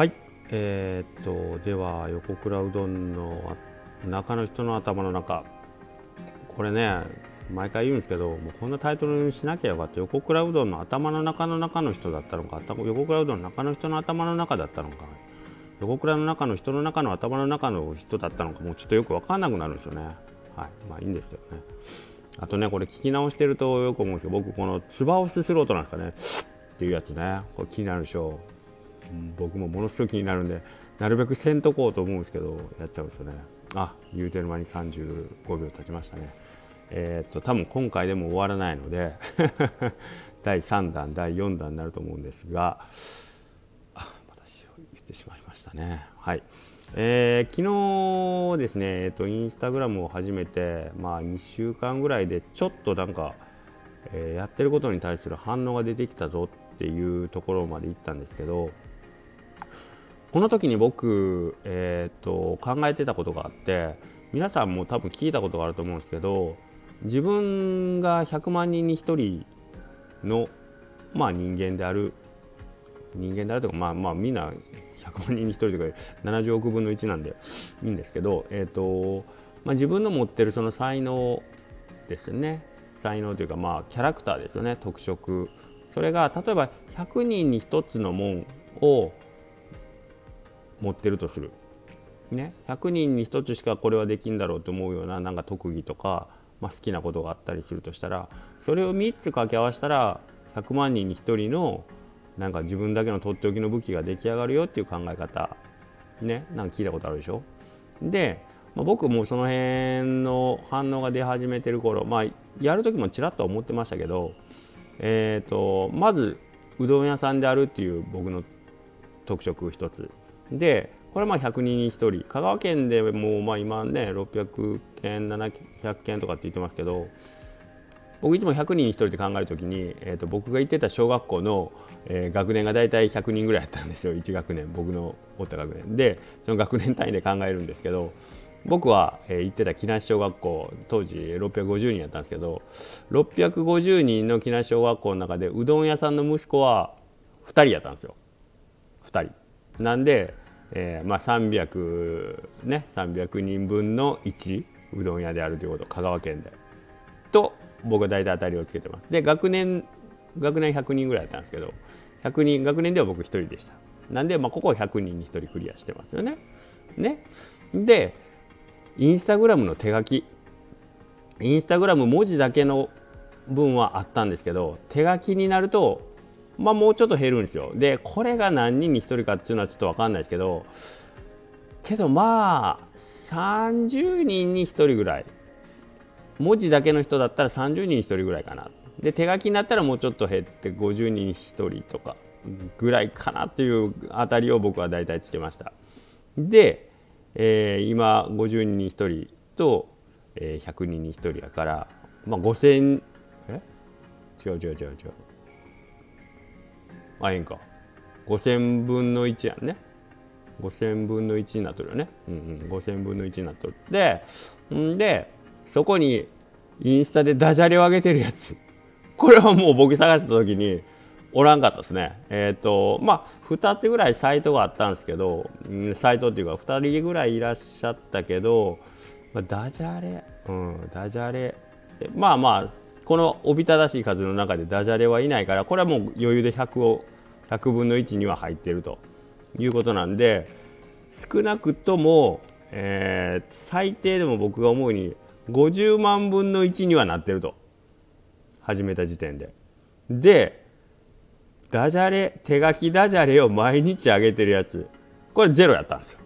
はい。えー、っとでは横倉うどんの中の人の頭の中。これね毎回言うんですけどもうこんなタイトルにしなきゃよかった。横倉うどんの頭の中の中の人だったのか。横倉うどんの中の人の頭の中だったのか。横倉の中の人の中の頭の中の人だったのか。もうちょっとよく分かんなくなるんですよね。はい。まあいいんですよね。あとねこれ聞き直してるとよく思うんですけど僕このツバオススロートなんですかね。っていうやつね。これ気になるでしょ。う、僕もものすごい気になるんでなるべくせんとこうと思うんですけどやっちゃうんですよね。あ言うてる間に35秒経ちましたね。えー、っと多分今回でも終わらないので 第3弾第4弾になると思うんですがあ私を言ってしまいましたね。はい。えー、昨日ですね、えっと、インスタグラムを始めて、まあ、2週間ぐらいでちょっとなんか、えー、やってることに対する反応が出てきたぞっていうところまで行ったんですけどこの時に僕、えーと、考えてたことがあって皆さんも多分聞いたことがあると思うんですけど自分が100万人に1人の、まあ、人間である人間であるとか、まあ、まあみんな100万人に1人とか70億分の1なんでいいんですけど、えーとまあ、自分の持ってるその才能ですね。才能というかまあキャラクターですよね。特色。それが例えば100人に1つのもんを持ってるとする、ね、100人に1つしかこれはできんだろうと思うようななんか特技とか、まあ、好きなことがあったりするとしたらそれを3つ掛け合わせたら100万人に1人のなんか自分だけのとっておきの武器が出来上がるよっていう考え方。ね。なんか聞いたことあるでしょ？で、まあ、僕もその辺の反応が出始めてる頃まあやる時もちらっと思ってましたけどえーと、まずうどん屋さんであるっていう僕の特色一つ。でこれまあ100人に1人。香川県でもまあ今ね600件700件とかって言ってますけど僕いつも100人に1人って考える時に、えー、と僕が行ってた小学校の、えー、学年が大体100人ぐらいやったんですよ。1学年。僕のおった学年。でその学年単位で考えるんですけど僕は、えー、行ってた木梨小学校当時650人やったんですけど650人の木梨小学校の中でうどん屋さんの息子は2人やったんですよ。2人。なんで、えー、まあ300ね300人分の1うどん屋であるということ香川県で。と僕は大体当たりをつけてます。で学年学年100人ぐらいやったんですけど100人学年では僕1人でした。なんで、まあ、ここは100人に1人クリアしてますよね。ね。でインスタグラムの手書き。インスタグラム文字だけの分はあったんですけど手書きになるとまあもうちょっと減るんですよ。でこれが何人に1人かっていうのはちょっと分かんないですけどけどまあ30人に1人ぐらい。文字だけの人だったら30人に1人ぐらいかな。で手書きになったらもうちょっと減って50人に1人とかぐらいかなっていうあたりを僕は大体つけました。でえー、今50人に1人と、えー、100人に1人やから、まあ、5000え？違う違う違う違う。あえんか。5000分の1やんね。5000分の1になっとるよね、うんうん、5000分の1になっとるでんでそこにインスタでダジャレを上げてるやつ。これはもう僕探した時におらんかったですね。えっ、ー、とまあ2つぐらいサイトがあったんですけど、サイトっていうか2人ぐらいいらっしゃったけど、まあ、ダジャレ、うん、ダジャレ。まあまあこのおびただしい数の中でダジャレはいないからこれはもう余裕で100を100分の1には入っているということなんで少なくとも、えー、最低でも僕が思うに50万分の1にはなってると始めた時点で。でダジャレ手書きダジャレを毎日上げてるやつ。これゼロやったんですよ。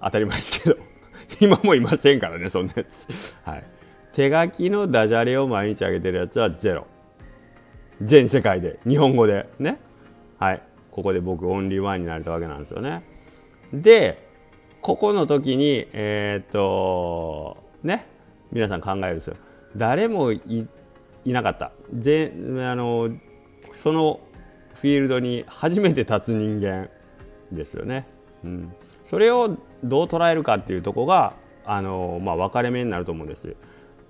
当たり前ですけど。今もいませんからねそんなやつ。はい。手書きのダジャレを毎日上げてるやつはゼロ。全世界で。日本語で。ね。はい。ここで僕オンリーワンになれたわけなんですよねでここの時にえー、っとね皆さん考えるんですよ誰もいなかったぜあのそのフィールドに初めて立つ人間ですよね。うん、それをどう捉えるかっていうとこがあの、まあ、分かれ目になると思うんです。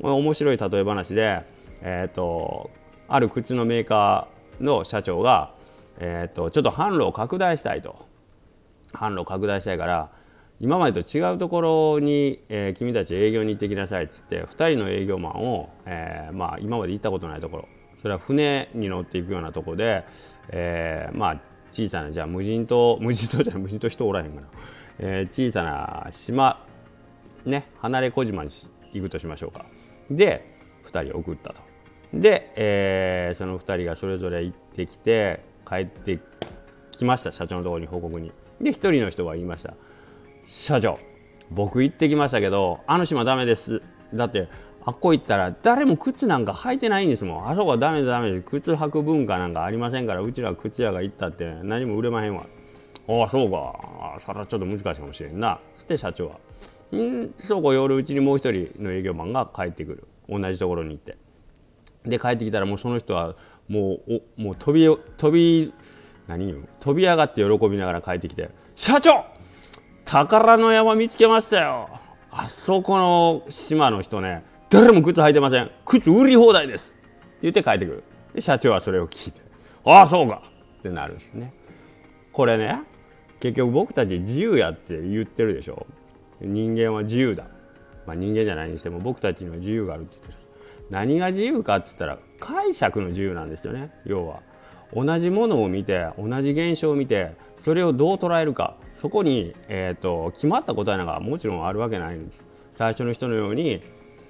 面白い例え話で、えーと、ある靴のメーカーの社長が、えーと、ちょっと販路を拡大したいと。販路を拡大したいから今までと違うところに、えー、君たち営業に行ってきなさいっつって2人の営業マンを、えー、まあ、今まで行ったことないところ。それは船に乗っていくようなところで、えー、まあ、小さなじゃあ無人島 無人島じゃない無人島人おらへんかな、え小さな島ね離れ小島に行くとしましょうか。で2人送ったと。で、えその2人がそれぞれ行ってきて帰ってきました社長のところに報告に。で1人の人は言いました。社長僕行ってきましたけどあの島ダメです。だってあっこ行ったら誰も靴なんか履いてないんですもん。あそこはダメダメです。靴履く文化なんかありませんからうちら靴屋が行ったって何も売れまへんわ。ああそうか。それはちょっと難しいかもしれんな。そして社長は。んそうこ夜うちにもう一人の営業マンが帰ってくる。同じところに行って。で帰ってきたらもうその人はもうおもう飛び飛び何よ飛び上がって喜びながら帰ってきて「社長宝の山見つけましたよ。あそこの島の人ね誰も靴履いてません。靴売り放題です。って言って帰ってくる。で社長はそれを聞いてああそうか。ってなるんですね。これね結局僕たち自由やって言ってるでしょ。人間は自由だ、まあ、人間じゃないにしても僕たちには自由があるって言ってる何が自由かって言ったら解釈の自由なんですよね。要は同じものを見て同じ現象を見てそれをどう捉えるか。そこに、えーと、決まった答えなんかもちろんあるわけないんです。最初の人のように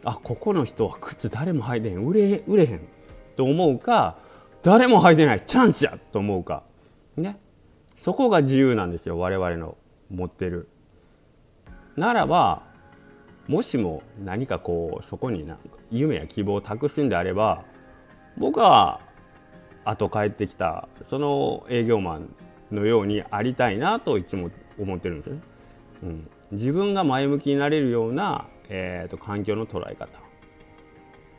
あここの人は靴誰も履いてへん。売れ売れへん。と思うか誰も履いてない。チャンスや。と思うか。ね。そこが自由なんですよ。我々の持ってる。ならばもしも何かこうそこになんか夢や希望を託すんであれば僕は後帰ってきたその営業マンのようにありたいなといつも思ってるんですよね。うん、自分が前向きになれるような、えーと、環境の捉え方、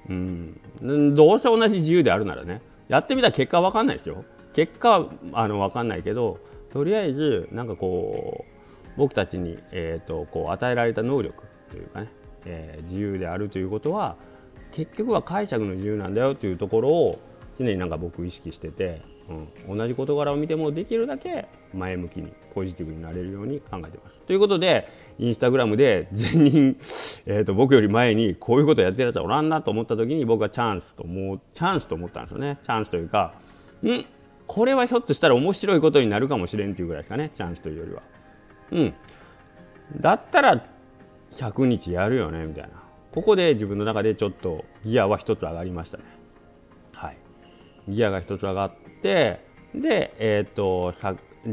うん、どうせ同じ自由であるならねやってみたら結果は分かんないですよ。結果あの分かんないけどとりあえずなんかこう僕たちに、えーと、こう与えられた能力。というかね、えー、自由であるということは結局は解釈の自由なんだよというところを常になんか僕意識しててうん、同じ事柄を見てもできるだけ前向きにポジティブになれるように考えてます。ということでインスタグラムで全人、えーと、僕より前にこういうことやってるやつはおらんなと思った時に僕はチャンスと思うチャンスと思ったんですよねチャンスというかんこれはひょっとしたら面白いことになるかもしれんというぐらいですかねチャンスというよりは。うん、だったら100日やるよねみたいなここで自分の中でちょっとギアは1つ上がりましたね。はい、ギアが1つ上がってで、えーと、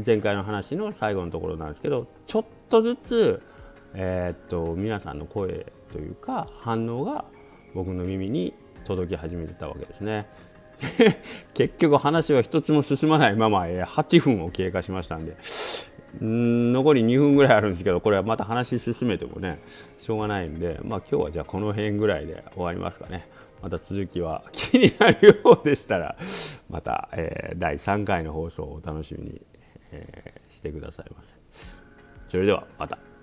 前回の話の最後のところなんですけどちょっとずつ、えーと、皆さんの声というか反応が僕の耳に届き始めてたわけですね。結局話は一つも進まないまま、え、8分を経過しましたんで残り2分ぐらいあるんですけどこれはまた話し進めてもねしょうがないんで、まあ、今日はじゃあこの辺ぐらいで終わりますかね。また続きは気になるようでしたらまた、えー、第3回の放送をお楽しみに、えー、してくださいませ。それではまた。